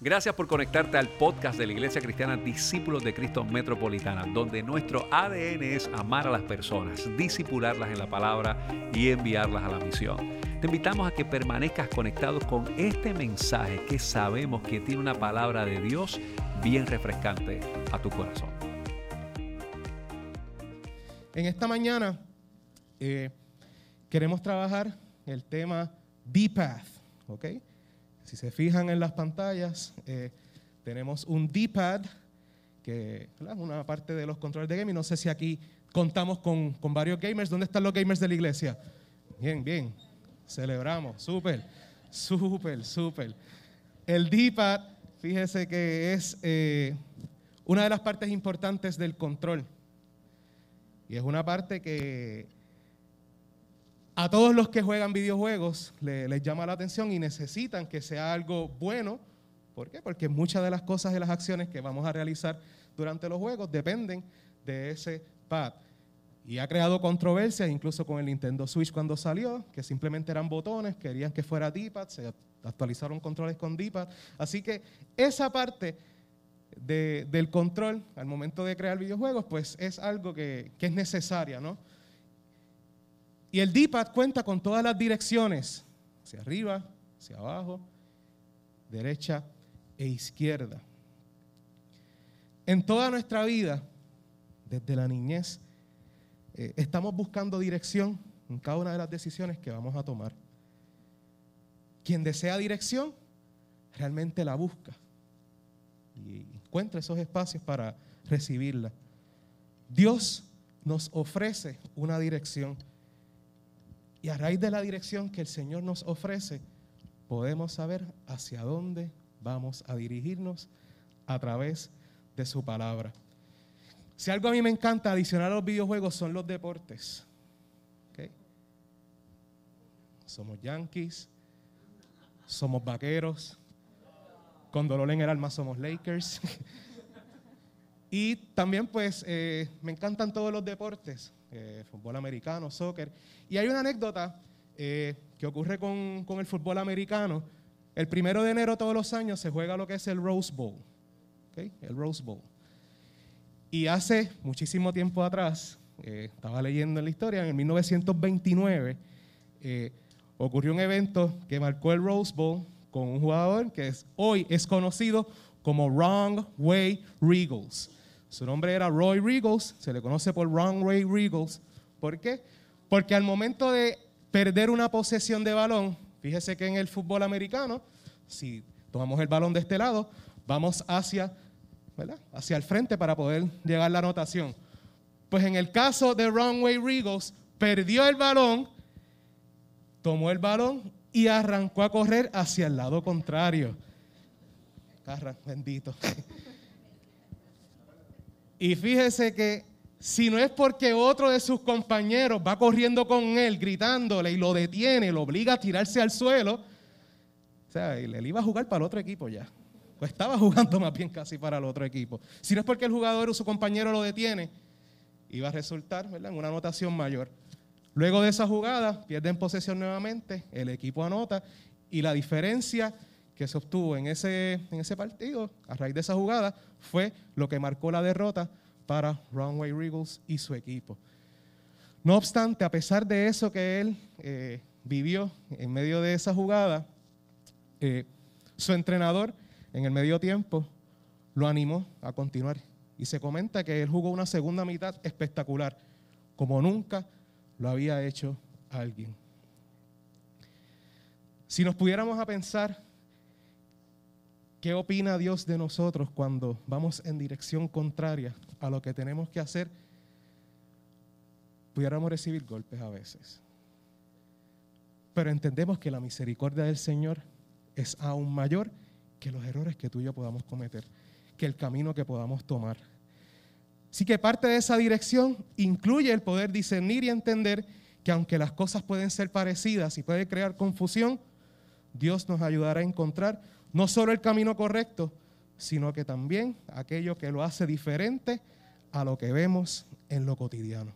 Gracias por conectarte al podcast de la Iglesia Cristiana Discípulos de Cristo Metropolitana, donde nuestro ADN es amar a las personas, disipularlas en la palabra y enviarlas a la misión. Te invitamos a que permanezcas conectado con este mensaje que sabemos que tiene una palabra de Dios bien refrescante a tu corazón. En esta mañana eh, queremos trabajar el tema D-Path, ¿ok? Si se fijan en las pantallas, eh, tenemos un D-pad, que es una parte de los controles de gaming. No sé si aquí contamos con, varios gamers. ¿Dónde están los gamers de la iglesia? Bien, bien. Celebramos. Súper, súper, súper. El D-pad, fíjese que es eh, una de las partes importantes del control. Y es una parte que a todos los que juegan videojuegos les, llama la atención y necesitan que sea algo bueno. ¿Por qué? Porque muchas de las cosas y las acciones que vamos a realizar durante los juegos dependen de ese pad. Y ha creado controversias, incluso con el Nintendo Switch cuando salió, que simplemente eran botones, querían que fuera D-pad, se actualizaron controles con D-pad. Así que esa parte del control al momento de crear videojuegos, pues es algo que, que es necesaria, ¿no? Y el D-pad cuenta con todas las direcciones, hacia arriba, hacia abajo, derecha e izquierda. En toda nuestra vida, desde la niñez, eh, estamos buscando dirección en cada una de las decisiones que vamos a tomar. Quien desea dirección, realmente la busca y encuentra esos espacios para recibirla. Dios nos ofrece una dirección y a raíz de la dirección que el Señor nos ofrece, podemos saber hacia dónde vamos a dirigirnos a través de su palabra. Si algo a mí me encanta adicionar a los videojuegos son los deportes. Somos yankees, somos vaqueros, con dolor en el alma somos Lakers. y también pues eh, me encantan todos los deportes. Eh, fútbol americano, soccer. Y hay una anécdota eh, que ocurre con, el fútbol americano. El primero de enero todos los años se juega lo que es el Rose Bowl. El Rose Bowl. Y hace muchísimo tiempo atrás, estaba leyendo en la historia, en 1929, ocurrió un evento que marcó el Rose Bowl con un jugador que es, hoy es conocido como Wrong Way Regals. Su nombre era Roy Regals, se le conoce por Ray Regals. ¿Por qué? Porque al momento de perder una posesión de balón, fíjese que en el fútbol americano, si tomamos el balón de este lado, vamos hacia, hacia el frente para poder llegar a la anotación. Pues en el caso de Way Regals, perdió el balón, tomó el balón y arrancó a correr hacia el lado contrario. Carra, bendito. Y fíjese que si no es porque otro de sus compañeros va corriendo con él, gritándole y lo detiene, lo obliga a tirarse al suelo, o sea, él iba a jugar para el otro equipo ya. O estaba jugando más bien casi para el otro equipo. Si no es porque el jugador o su compañero lo detiene, iba a resultar en una anotación mayor. Luego de esa jugada, pierden posesión nuevamente, el equipo anota y la diferencia que se obtuvo en ese, en ese partido, a raíz de esa jugada, fue lo que marcó la derrota para Runway Regals y su equipo. No obstante, a pesar de eso que él eh, vivió en medio de esa jugada, eh, su entrenador en el medio tiempo lo animó a continuar. Y se comenta que él jugó una segunda mitad espectacular, como nunca lo había hecho alguien. Si nos pudiéramos a pensar ¿Qué opina Dios de nosotros cuando vamos en dirección contraria a lo que tenemos que hacer? Pudiéramos recibir golpes a veces. Pero entendemos que la misericordia del Señor es aún mayor que los errores que tú y yo podamos cometer, que el camino que podamos tomar. Así que parte de esa dirección incluye el poder discernir y entender que aunque las cosas pueden ser parecidas y puede crear confusión, Dios nos ayudará a encontrar no solo el camino correcto, sino que también aquello que lo hace diferente a lo que vemos en lo cotidiano.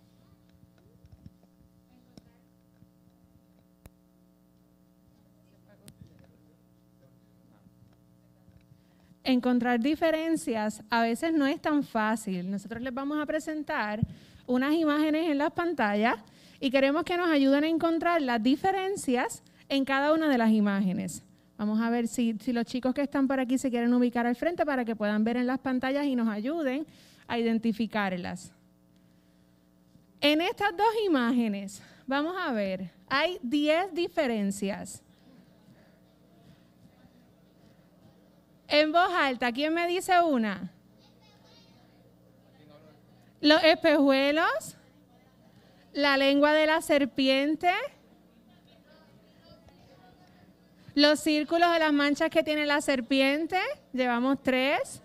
encontrar diferencias a veces no es tan fácil. Nosotros les vamos a presentar unas imágenes en las pantallas y queremos que nos ayuden a encontrar las diferencias en cada una de las imágenes. Vamos a ver si, los chicos que están por aquí se quieren ubicar al frente para que puedan ver en las pantallas y nos ayuden a identificarlas. En estas dos imágenes, vamos a ver, hay 10 diferencias. En voz alta, ¿quién me dice una? Los espejuelos, la lengua de la serpiente, los círculos de las manchas que tiene la serpiente, llevamos tres.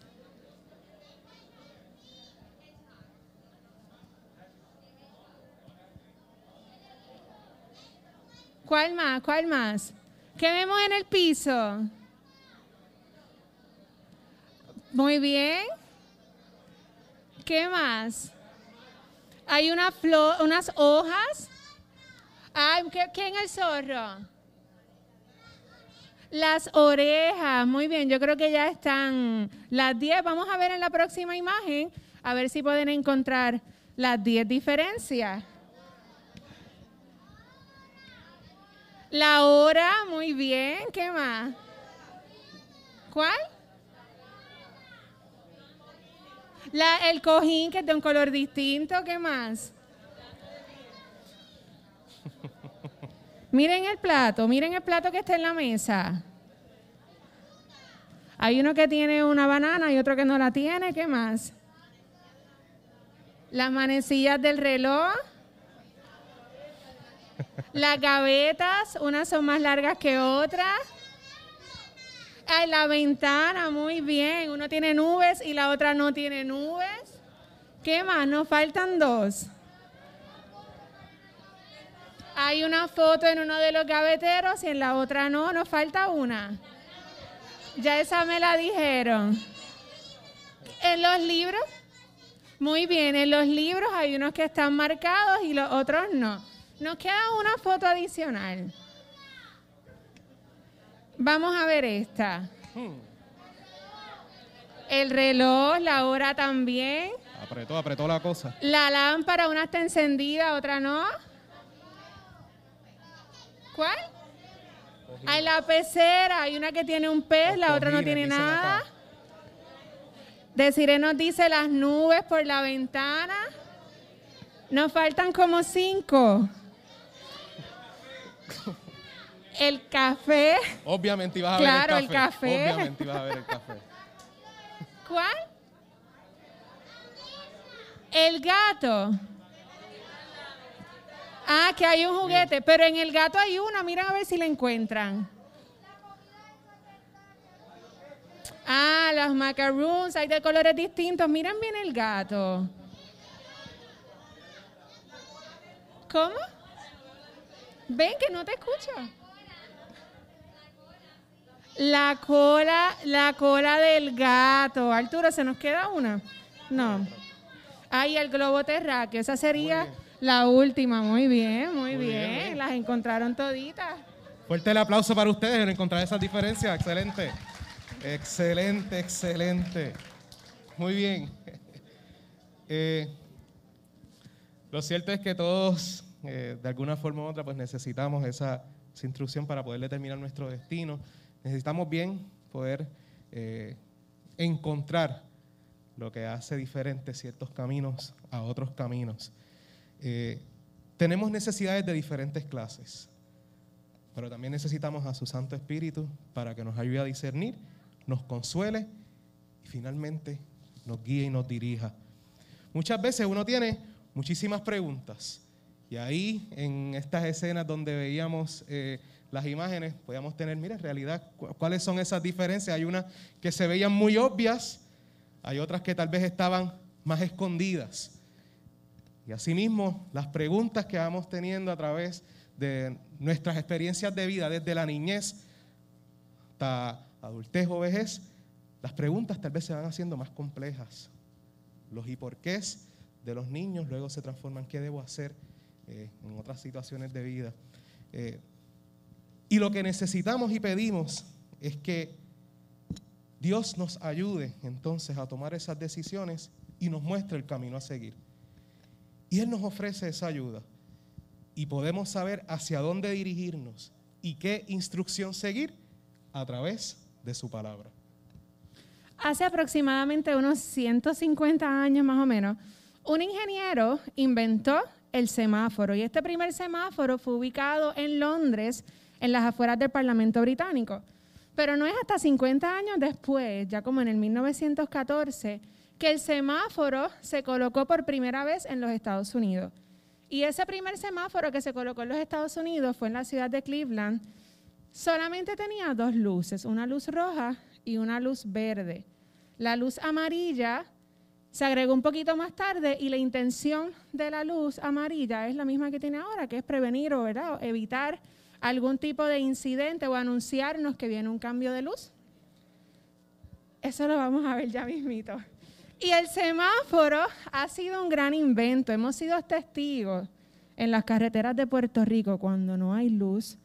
¿Cuál más? ¿Cuál más? ¿Qué vemos en el piso? Muy bien. ¿Qué más? Hay una flor, unas hojas. Ay, ¿Quién es el zorro? Las orejas. Muy bien, yo creo que ya están las 10. Vamos a ver en la próxima imagen, a ver si pueden encontrar las 10 diferencias. La hora, muy bien. ¿Qué más? ¿Cuál? La, el cojín que es de un color distinto. ¿Qué más? Miren el plato, miren el plato que está en la mesa. Hay uno que tiene una banana y otro que no la tiene. ¿Qué más? Las manecillas del reloj. Las gavetas, unas son más largas que otras. Ay, la ventana, muy bien. Uno tiene nubes y la otra no tiene nubes. ¿Qué más? Nos faltan dos. Hay una foto en uno de los gaveteros y en la otra no, nos falta una. Ya esa me la dijeron. En los libros, muy bien, en los libros hay unos que están marcados y los otros no. Nos queda una foto adicional. Vamos a ver esta. El reloj, la hora también. Apretó, apretó la cosa. La lámpara, una está encendida, otra no. ¿Cuál? Hay la pecera, hay una que tiene un pez, la otra no tiene nada. Desiree nos dice las nubes por la ventana. Nos faltan como cinco. El café. Obviamente ibas a ver el café. Claro, el café. Obviamente ibas a ver el café. ¿Cuál? El gato. Ah, que hay un juguete, pero en el gato hay una, miren a ver si la encuentran. Ah, las macaroons, hay de colores distintos. Miren bien el gato. ¿Cómo? Ven que no te escucho. La cola, la cola del gato. Arturo, ¿se nos queda una? No. Ahí el globo terráqueo. Esa sería la última. Muy bien, muy, bien. Las encontraron toditas. Fuerte el aplauso para ustedes en encontrar esas diferencias. Excelente. Excelente, excelente. Muy bien. Eh, lo cierto es que todos, eh, de alguna forma u otra, pues necesitamos esa, esa instrucción para poder determinar nuestro destino. Necesitamos bien poder eh, encontrar lo que hace diferente ciertos caminos a otros caminos. Eh, tenemos necesidades de diferentes clases, pero también necesitamos a su Santo Espíritu para que nos ayude a discernir, nos consuele y finalmente nos guíe y nos dirija. Muchas veces uno tiene muchísimas preguntas y ahí en estas escenas donde veíamos... Eh, las imágenes, podíamos tener, mira, en realidad, cuáles son esas diferencias. Hay unas que se veían muy obvias, hay otras que tal vez estaban más escondidas. Y asimismo, las preguntas que vamos teniendo a través de nuestras experiencias de vida, desde la niñez hasta adultez o vejez, las preguntas tal vez se van haciendo más complejas. Los y por qué de los niños luego se transforman qué debo hacer eh, en otras situaciones de vida. Eh, y lo que necesitamos y pedimos es que Dios nos ayude entonces a tomar esas decisiones y nos muestre el camino a seguir. Y Él nos ofrece esa ayuda y podemos saber hacia dónde dirigirnos y qué instrucción seguir a través de su palabra. Hace aproximadamente unos 150 años más o menos, un ingeniero inventó el semáforo y este primer semáforo fue ubicado en Londres, en las afueras del Parlamento británico. Pero no es hasta 50 años después, ya como en el 1914, que el semáforo se colocó por primera vez en los Estados Unidos. Y ese primer semáforo que se colocó en los Estados Unidos fue en la ciudad de Cleveland. Solamente tenía dos luces, una luz roja y una luz verde. La luz amarilla se agregó un poquito más tarde y la intención de la luz amarilla es la misma que tiene ahora, que es prevenir o evitar algún tipo de incidente o anunciarnos que viene un cambio de luz. Eso lo vamos a ver ya mismito. Y el semáforo ha sido un gran invento. Hemos sido testigos en las carreteras de Puerto Rico cuando no hay luz,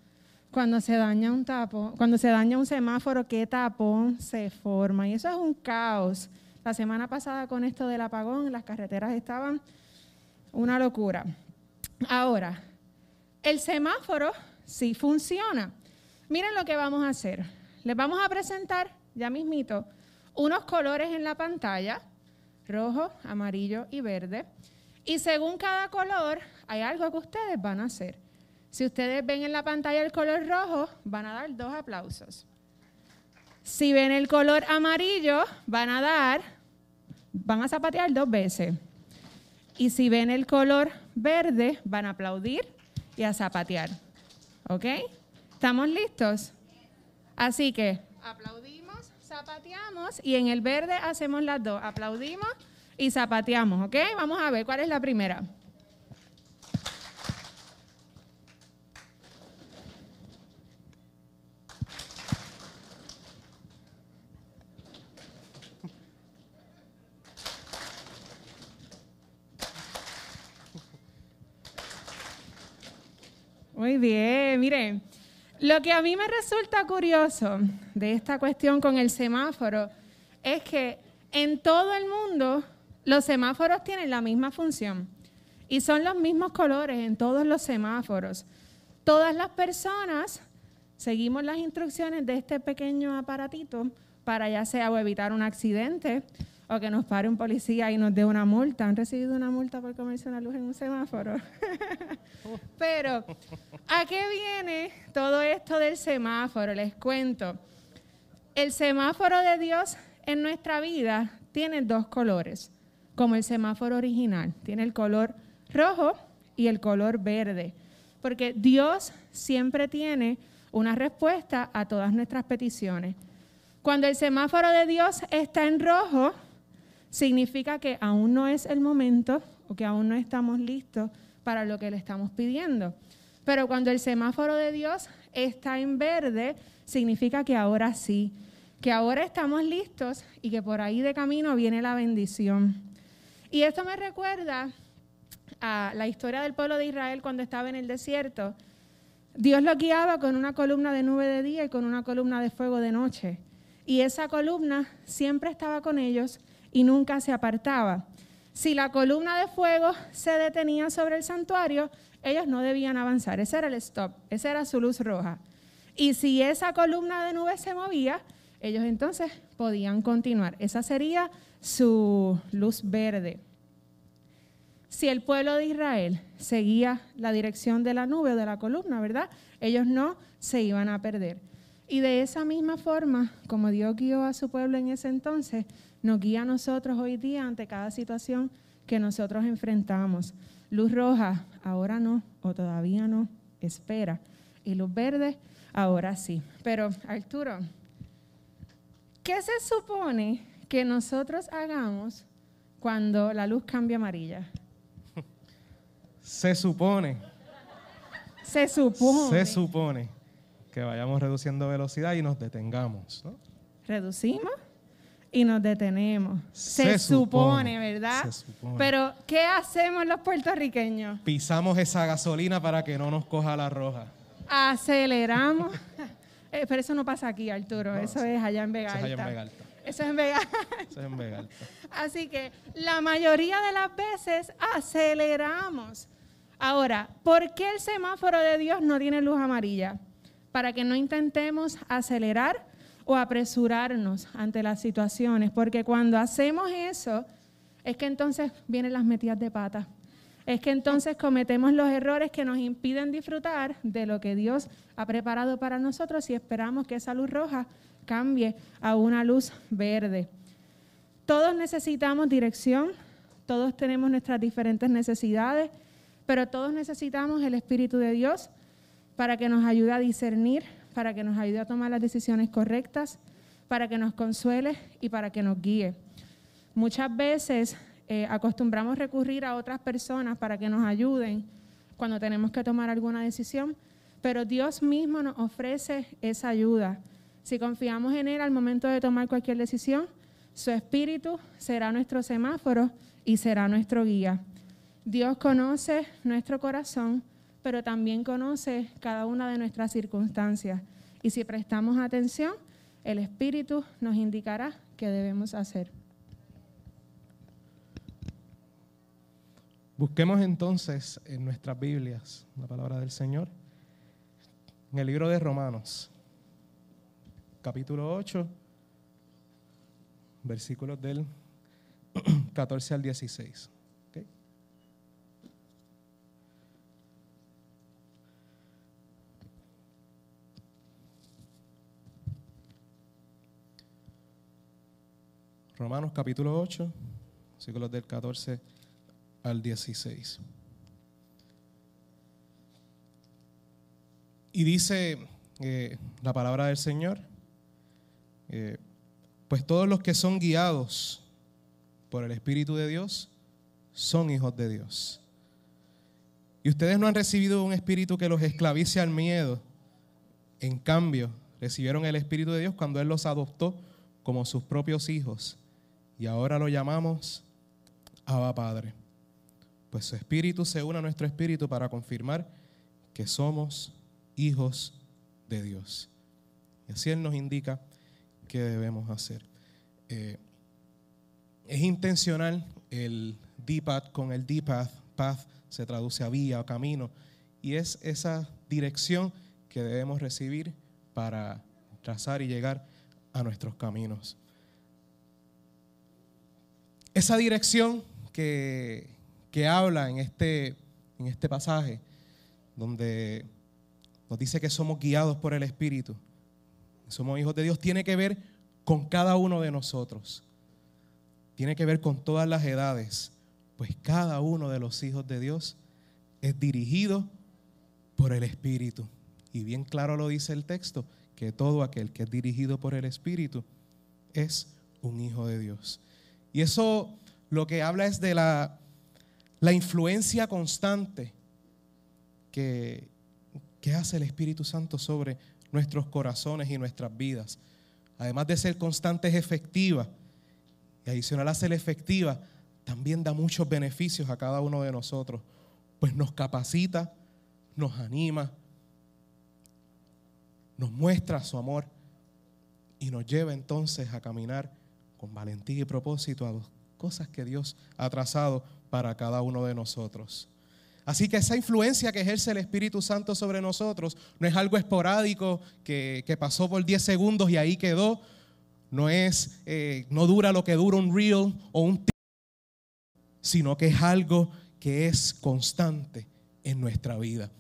cuando se daña un tapón, cuando se daña un semáforo, qué tapón se forma. Y eso es un caos. La semana pasada con esto del apagón, las carreteras estaban una locura. Ahora, el semáforo sí funciona. Miren lo que vamos a hacer. Les vamos a presentar, ya mismito, unos colores en la pantalla rojo, amarillo y verde. Y según cada color, hay algo que ustedes van a hacer. Si ustedes ven en la pantalla el color rojo, van a dar dos aplausos. Si ven el color amarillo, van a dar, van a zapatear dos veces. Y si ven el color verde, van a aplaudir y a zapatear. ¿Ok? ¿Estamos listos? Así que aplaudimos zapateamos y en el verde hacemos las dos. Aplaudimos y zapateamos, ¿ok? Vamos a ver cuál es la primera. Muy bien, miren. Lo que a mí me resulta curioso de esta cuestión con el semáforo es que en todo el mundo los semáforos tienen la misma función y son los mismos colores en todos los semáforos. Todas las personas seguimos las instrucciones de este pequeño aparatito para ya sea o evitar un accidente o que nos pare un policía y nos dé una multa. ¿Han recibido una multa por comerse una luz en un semáforo? Pero, ¿a qué viene todo esto del semáforo? Les cuento. El semáforo de Dios en nuestra vida tiene dos colores, como el semáforo original. Tiene el color rojo y el color verde, porque Dios siempre tiene una respuesta a todas nuestras peticiones. Cuando el semáforo de Dios está en rojo, significa que aún no es el momento o que aún no estamos listos para lo que le estamos pidiendo. Pero cuando el semáforo de Dios está en verde, significa que ahora sí, que ahora estamos listos y que por ahí de camino viene la bendición. Y esto me recuerda a la historia del pueblo de Israel cuando estaba en el desierto. Dios lo guiaba con una columna de nube de día y con una columna de fuego de noche. Y esa columna siempre estaba con ellos y nunca se apartaba. Si la columna de fuego se detenía sobre el santuario, ellos no debían avanzar. Ese era el stop, esa era su luz roja. Y si esa columna de nube se movía, ellos entonces podían continuar. Esa sería su luz verde. Si el pueblo de Israel seguía la dirección de la nube o de la columna, ¿verdad? Ellos no se iban a perder. Y de esa misma forma, como Dios guió a su pueblo en ese entonces, nos guía a nosotros hoy día ante cada situación que nosotros enfrentamos. Luz roja, ahora no, o todavía no, espera. Y luz verde, ahora sí. Pero Arturo, ¿qué se supone que nosotros hagamos cuando la luz cambia amarilla? Se supone. Se supone. Se supone que vayamos reduciendo velocidad y nos detengamos. ¿Reducimos? Y nos detenemos. Se, supone, ¿verdad? Se supone. Pero, ¿qué hacemos los puertorriqueños? Pisamos esa gasolina para que no nos coja la roja. Aceleramos. Eh, pero eso no pasa aquí, Arturo. eso es allá en Vega Alta. Eso es en Vega. Eso es en Vega Alta. Así que la mayoría de las veces aceleramos. Ahora, ¿por qué el semáforo de Dios no tiene luz amarilla? Para que no intentemos acelerar o apresurarnos ante las situaciones, porque cuando hacemos eso, es que entonces vienen las metidas de pata. Es que entonces cometemos los errores que nos impiden disfrutar de lo que Dios ha preparado para nosotros y esperamos que esa luz roja cambie a una luz verde. Todos necesitamos dirección, todos tenemos nuestras diferentes necesidades, pero todos necesitamos el Espíritu de Dios para que nos ayude a discernir, para que nos ayude a tomar las decisiones correctas, para que nos consuele y para que nos guíe. Muchas veces eh, acostumbramos recurrir a otras personas para que nos ayuden cuando tenemos que tomar alguna decisión, pero Dios mismo nos ofrece esa ayuda. Si confiamos en Él al momento de tomar cualquier decisión, su espíritu será nuestro semáforo y será nuestro guía. Dios conoce nuestro corazón, pero también conoce cada una de nuestras circunstancias. Y si prestamos atención, el espíritu nos indicará qué debemos hacer. Busquemos entonces en nuestras Biblias la palabra del Señor. En el libro de Romanos, capítulo 8, versículos del 14 al 16. Romanos capítulo 8, versículos del 14 al 16. Y dice eh, la palabra del Señor, eh, pues todos los que son guiados por el Espíritu de Dios son hijos de Dios. Y ustedes no han recibido un espíritu que los esclavice al miedo. En cambio, recibieron el Espíritu de Dios cuando Él los adoptó como sus propios hijos. Y ahora lo llamamos Abba Padre. Pues su espíritu se une a nuestro espíritu para confirmar que somos hijos de Dios. Y así Él nos indica qué debemos hacer. Eh, es intencional el D-Path con el D-Path. Path se traduce a vía o camino. Y es esa dirección que debemos recibir para trazar y llegar a nuestros caminos. Esa dirección que, que habla en este, en este pasaje, donde nos dice que somos guiados por el Espíritu, somos hijos de Dios, tiene que ver con cada uno de nosotros. Tiene que ver con todas las edades, pues cada uno de los hijos de Dios es dirigido por el Espíritu. Y bien claro lo dice el texto, que todo aquel que es dirigido por el Espíritu es un hijo de Dios. Y eso lo que habla es de la, la influencia constante que, que hace el Espíritu Santo sobre nuestros corazones y nuestras vidas. Además de ser constante, es efectiva. Y adicional a ser efectiva, también da muchos beneficios a cada uno de nosotros, pues nos capacita, nos anima, nos muestra su amor y nos lleva entonces a caminar con valentía y propósito a las cosas que Dios ha trazado para cada uno de nosotros. Así que esa influencia que ejerce el Espíritu Santo sobre nosotros no es algo esporádico que, pasó por 10 segundos y ahí quedó. No es, eh, no dura lo que dura un reel o un sino que es algo que es constante en nuestra vida.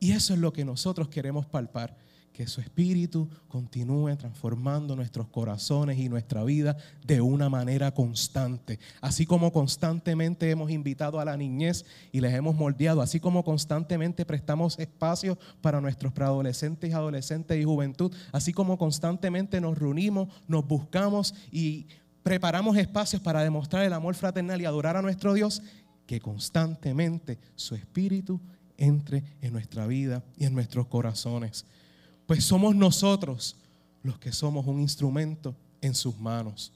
Y eso es lo que nosotros queremos palpar que su espíritu continúe transformando nuestros corazones y nuestra vida de una manera constante. Así como constantemente hemos invitado a la niñez y les hemos moldeado, así como constantemente prestamos espacio para nuestros preadolescentes, adolescentes y juventud, así como constantemente nos reunimos, nos buscamos y preparamos espacios para demostrar el amor fraternal y adorar a nuestro Dios, que constantemente su espíritu entre en nuestra vida y en nuestros corazones pues somos nosotros los que somos un instrumento en sus manos.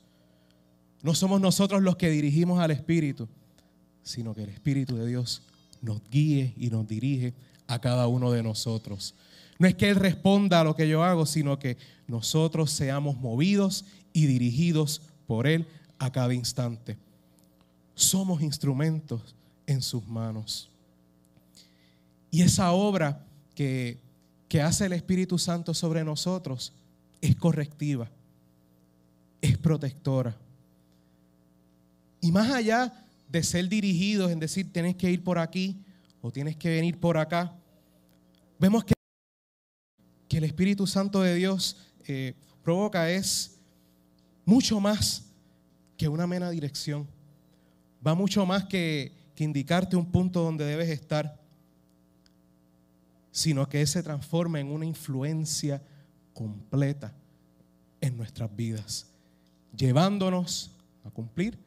No somos nosotros los que dirigimos al Espíritu, sino que el Espíritu de Dios nos guíe y nos dirige a cada uno de nosotros. No es que Él responda a lo que yo hago, sino que nosotros seamos movidos y dirigidos por Él a cada instante. Somos instrumentos en sus manos. Y esa obra que, que hace el Espíritu Santo sobre nosotros es correctiva, es protectora. Y más allá de ser dirigidos en decir tienes que ir por aquí o tienes que venir por acá, vemos que, que el Espíritu Santo de Dios eh, provoca es mucho más que una mera dirección. Va mucho más que, que indicarte un punto donde debes estar, sino que se transforma en una influencia completa en nuestras vidas, llevándonos a cumplir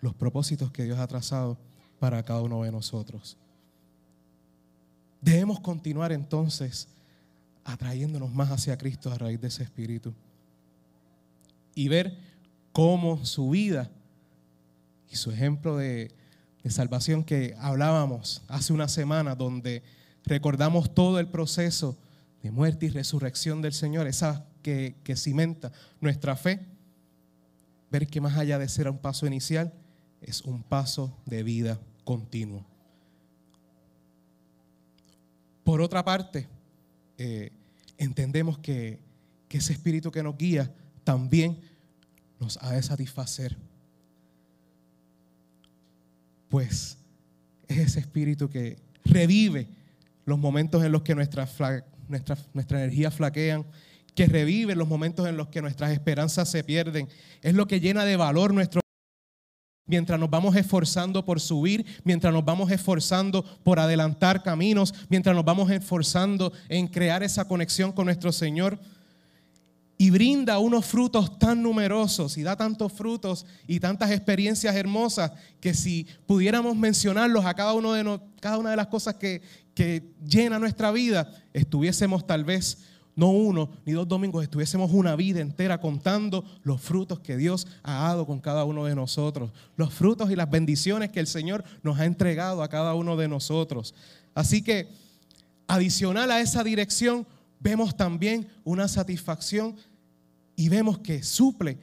los propósitos que Dios ha trazado para cada uno de nosotros. Debemos continuar entonces atrayéndonos más hacia Cristo a raíz de ese espíritu y ver cómo su vida y su ejemplo de, salvación que hablábamos hace una semana, donde recordamos todo el proceso de muerte y resurrección del Señor, esa que, que cimenta nuestra fe, ver que más allá de ser un paso inicial, es un paso de vida continuo. Por otra parte, eh, entendemos que, que ese espíritu que nos guía también nos ha de satisfacer. Pues es ese espíritu que revive los momentos en los que nuestra, nuestra, nuestra energía flaquean, que revive los momentos en los que nuestras esperanzas se pierden. Es lo que llena de valor nuestro mientras nos vamos esforzando por subir, mientras nos vamos esforzando por adelantar caminos, mientras nos vamos esforzando en crear esa conexión con nuestro Señor. Y brinda unos frutos tan numerosos y da tantos frutos y tantas experiencias hermosas que si pudiéramos mencionarlos a cada, uno de cada una de las cosas que, que llena nuestra vida, estuviésemos tal vez no uno ni dos domingos, estuviésemos una vida entera contando los frutos que Dios ha dado con cada uno de nosotros, los frutos y las bendiciones que el Señor nos ha entregado a cada uno de nosotros. Así que, adicional a esa dirección, vemos también una satisfacción y vemos que suple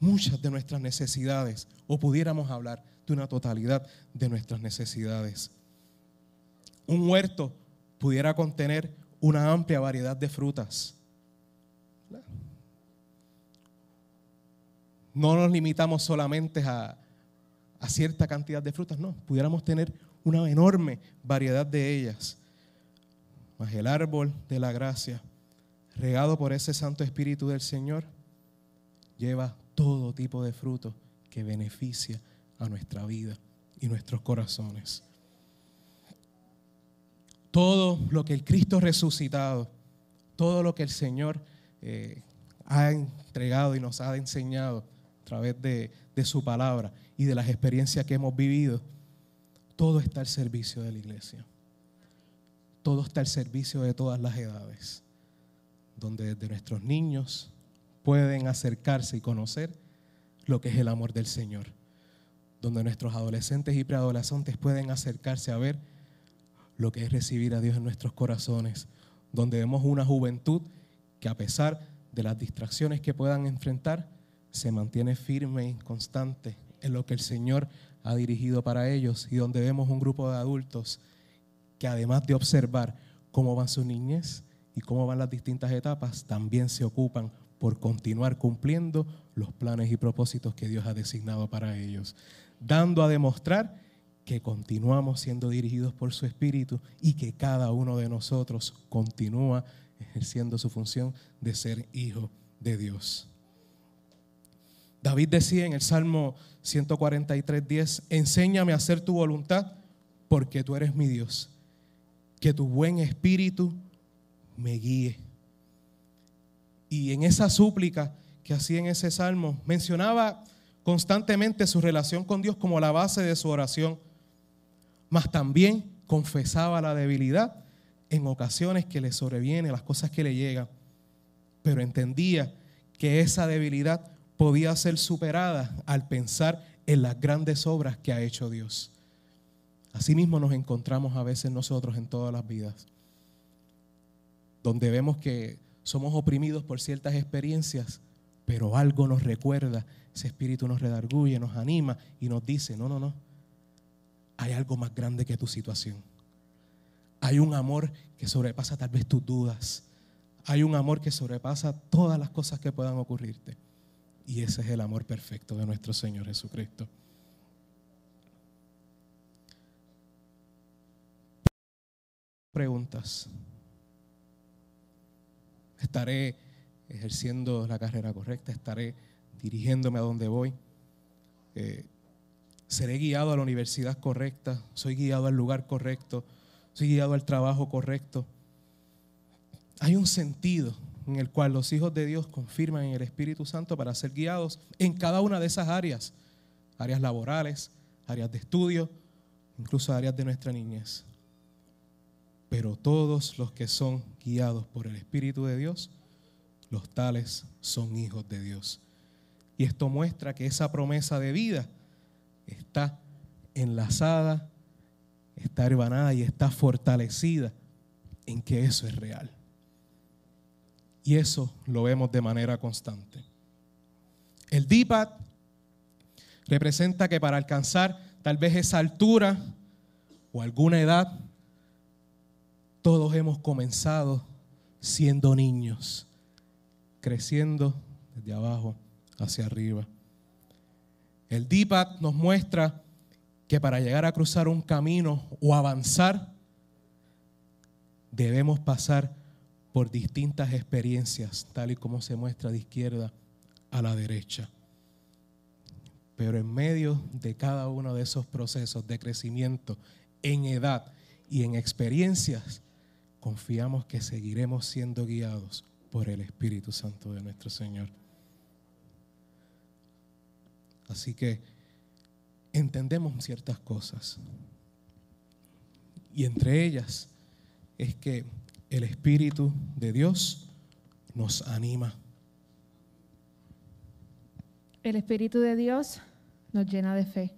muchas de nuestras necesidades, o pudiéramos hablar de una totalidad de nuestras necesidades. Un huerto pudiera contener una amplia variedad de frutas. No nos limitamos solamente a, cierta cantidad de frutas, no, pudiéramos tener una enorme variedad de ellas. El árbol de la gracia, regado por ese Santo Espíritu del Señor, lleva todo tipo de fruto que beneficia a nuestra vida y nuestros corazones todo lo que el Cristo resucitado, todo lo que el Señor eh, ha entregado y nos ha enseñado a través de su palabra y de las experiencias que hemos vivido, todo está al servicio de la iglesia. Todo está al servicio de todas las edades, donde desde nuestros niños pueden acercarse y conocer lo que es el amor del Señor, donde nuestros adolescentes y preadolescentes pueden acercarse a ver lo que es recibir a Dios en nuestros corazones, donde vemos una juventud que a pesar de las distracciones que puedan enfrentar, se mantiene firme y constante en lo que el Señor ha dirigido para ellos y donde vemos un grupo de adultos que además de observar cómo van sus niñez y cómo van las distintas etapas, también se ocupan por continuar cumpliendo los planes y propósitos que Dios ha designado para ellos, dando a demostrar que continuamos siendo dirigidos por su Espíritu y que cada uno de nosotros continúa ejerciendo su función de ser hijo de Dios. David decía en el Salmo 143, 10, enséñame a hacer tu voluntad porque tú eres mi Dios. Que tu buen espíritu me guíe. Y en esa súplica que hacía en ese salmo, mencionaba constantemente su relación con Dios como la base de su oración mas también confesaba la debilidad en ocasiones que le sobreviene, las cosas que le llegan, pero entendía que esa debilidad podía ser superada al pensar en las grandes obras que ha hecho Dios. Asimismo nos encontramos a veces nosotros en todas las vidas, donde vemos que somos oprimidos por ciertas experiencias, Pero algo nos recuerda, ese espíritu nos redarguye, nos anima y nos dice, no, no, no, hay algo más grande que tu situación. Hay un amor que sobrepasa tal vez tus dudas. Hay un amor que sobrepasa todas las cosas que puedan ocurrirte. Y ese es el amor perfecto de nuestro Señor Jesucristo. Preguntas. Estaré ejerciendo la carrera correcta, estaré dirigiéndome a donde voy. Eh, seré guiado a la universidad correcta, soy guiado al lugar correcto, soy guiado al trabajo correcto. Hay un sentido en el cual los hijos de Dios confirman en el Espíritu Santo para ser guiados en cada una de esas áreas, áreas laborales, áreas de estudio, incluso áreas de nuestra niñez. Pero todos los que son guiados por el Espíritu de Dios, los tales son hijos de Dios. Y esto muestra que esa promesa de vida está enlazada, está hermanada y está fortalecida en que eso es real. Y eso lo vemos de manera constante. El DIPAD representa que para alcanzar tal vez esa altura o alguna edad, todos hemos comenzado siendo niños, creciendo desde abajo hacia arriba. El DIPAD nos muestra que para llegar a cruzar un camino o avanzar, debemos pasar por distintas experiencias, tal y como se muestra de izquierda a la derecha. Pero en medio de cada uno de esos procesos de crecimiento en edad y en experiencias, confiamos que seguiremos siendo guiados por el Espíritu Santo de nuestro Señor. Así que entendemos ciertas cosas. Y entre ellas es que el Espíritu de Dios nos anima. El Espíritu de Dios nos llena de fe.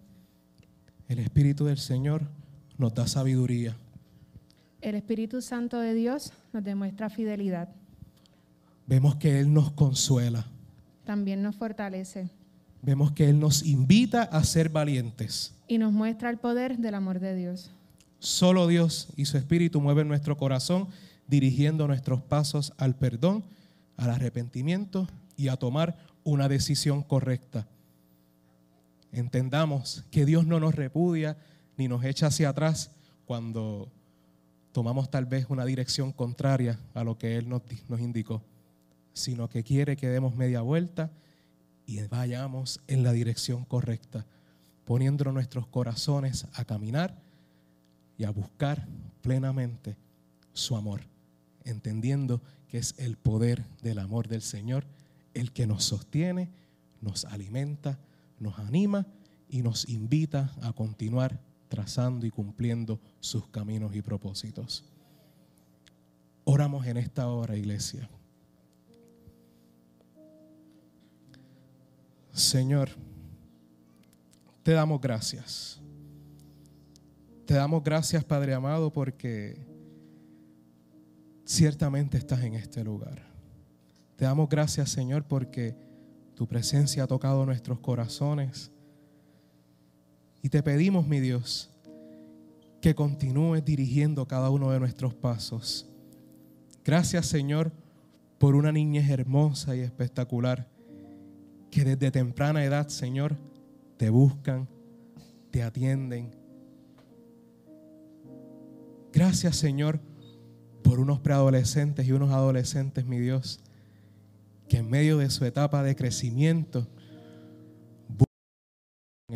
El Espíritu del Señor nos da sabiduría. El Espíritu Santo de Dios nos demuestra fidelidad. Vemos que Él nos consuela. También nos fortalece. Vemos que Él nos invita a ser valientes. Y nos muestra el poder del amor de Dios. Solo Dios y su Espíritu mueven nuestro corazón dirigiendo nuestros pasos al perdón, al arrepentimiento y a tomar una decisión correcta. Entendamos que Dios no nos repudia ni nos echa hacia atrás cuando tomamos tal vez una dirección contraria a lo que Él nos, nos indicó, sino que quiere que demos media vuelta y vayamos en la dirección correcta, poniendo nuestros corazones a caminar y a buscar plenamente su amor entendiendo que es el poder del amor del Señor el que nos sostiene, nos alimenta, nos anima y nos invita a continuar trazando y cumpliendo sus caminos y propósitos. Oramos en esta hora, iglesia. Señor, te damos gracias. Te damos gracias, Padre amado, porque ciertamente estás en este lugar. Te damos gracias, Señor, porque tu presencia ha tocado nuestros corazones. Y te pedimos, mi Dios, que continúes dirigiendo cada uno de nuestros pasos. Gracias, Señor, por una niñez hermosa y espectacular que desde temprana edad, Señor, te buscan, te atienden. Gracias, Señor, por unos preadolescentes y unos adolescentes, mi Dios, que en medio de su etapa de crecimiento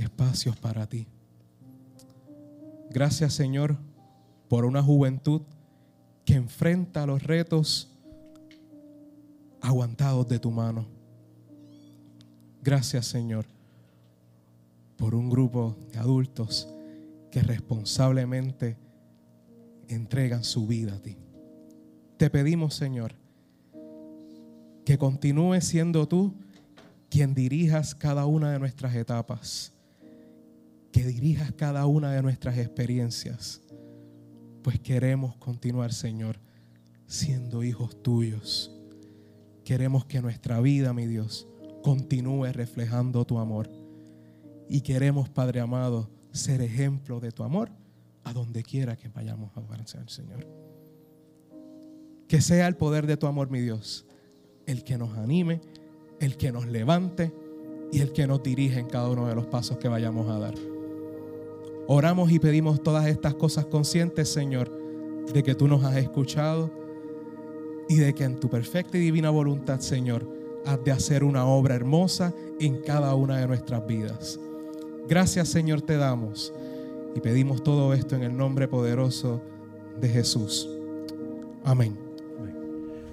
espacios para ti. Gracias, Señor, por una juventud que enfrenta los retos aguantados de tu mano. Gracias, Señor, por un grupo de adultos que responsablemente entregan su vida a ti. Te pedimos, Señor, que continúes siendo tú quien dirijas cada una de nuestras etapas, que dirijas cada una de nuestras experiencias, pues queremos continuar, Señor, siendo hijos tuyos. Queremos que nuestra vida, mi Dios, continúe reflejando tu amor. Y queremos, Padre amado, ser ejemplo de tu amor a donde quiera que vayamos a adorar al Señor. Que sea el poder de tu amor, mi Dios, el que nos anime, el que nos levante y el que nos dirige en cada uno de los pasos que vayamos a dar. Oramos y pedimos todas estas cosas conscientes, Señor, de que tú nos has escuchado y de que en tu perfecta y divina voluntad, Señor, has de hacer una obra hermosa en cada una de nuestras vidas. Gracias, Señor, te damos y pedimos todo esto en el nombre poderoso de Jesús. Amén.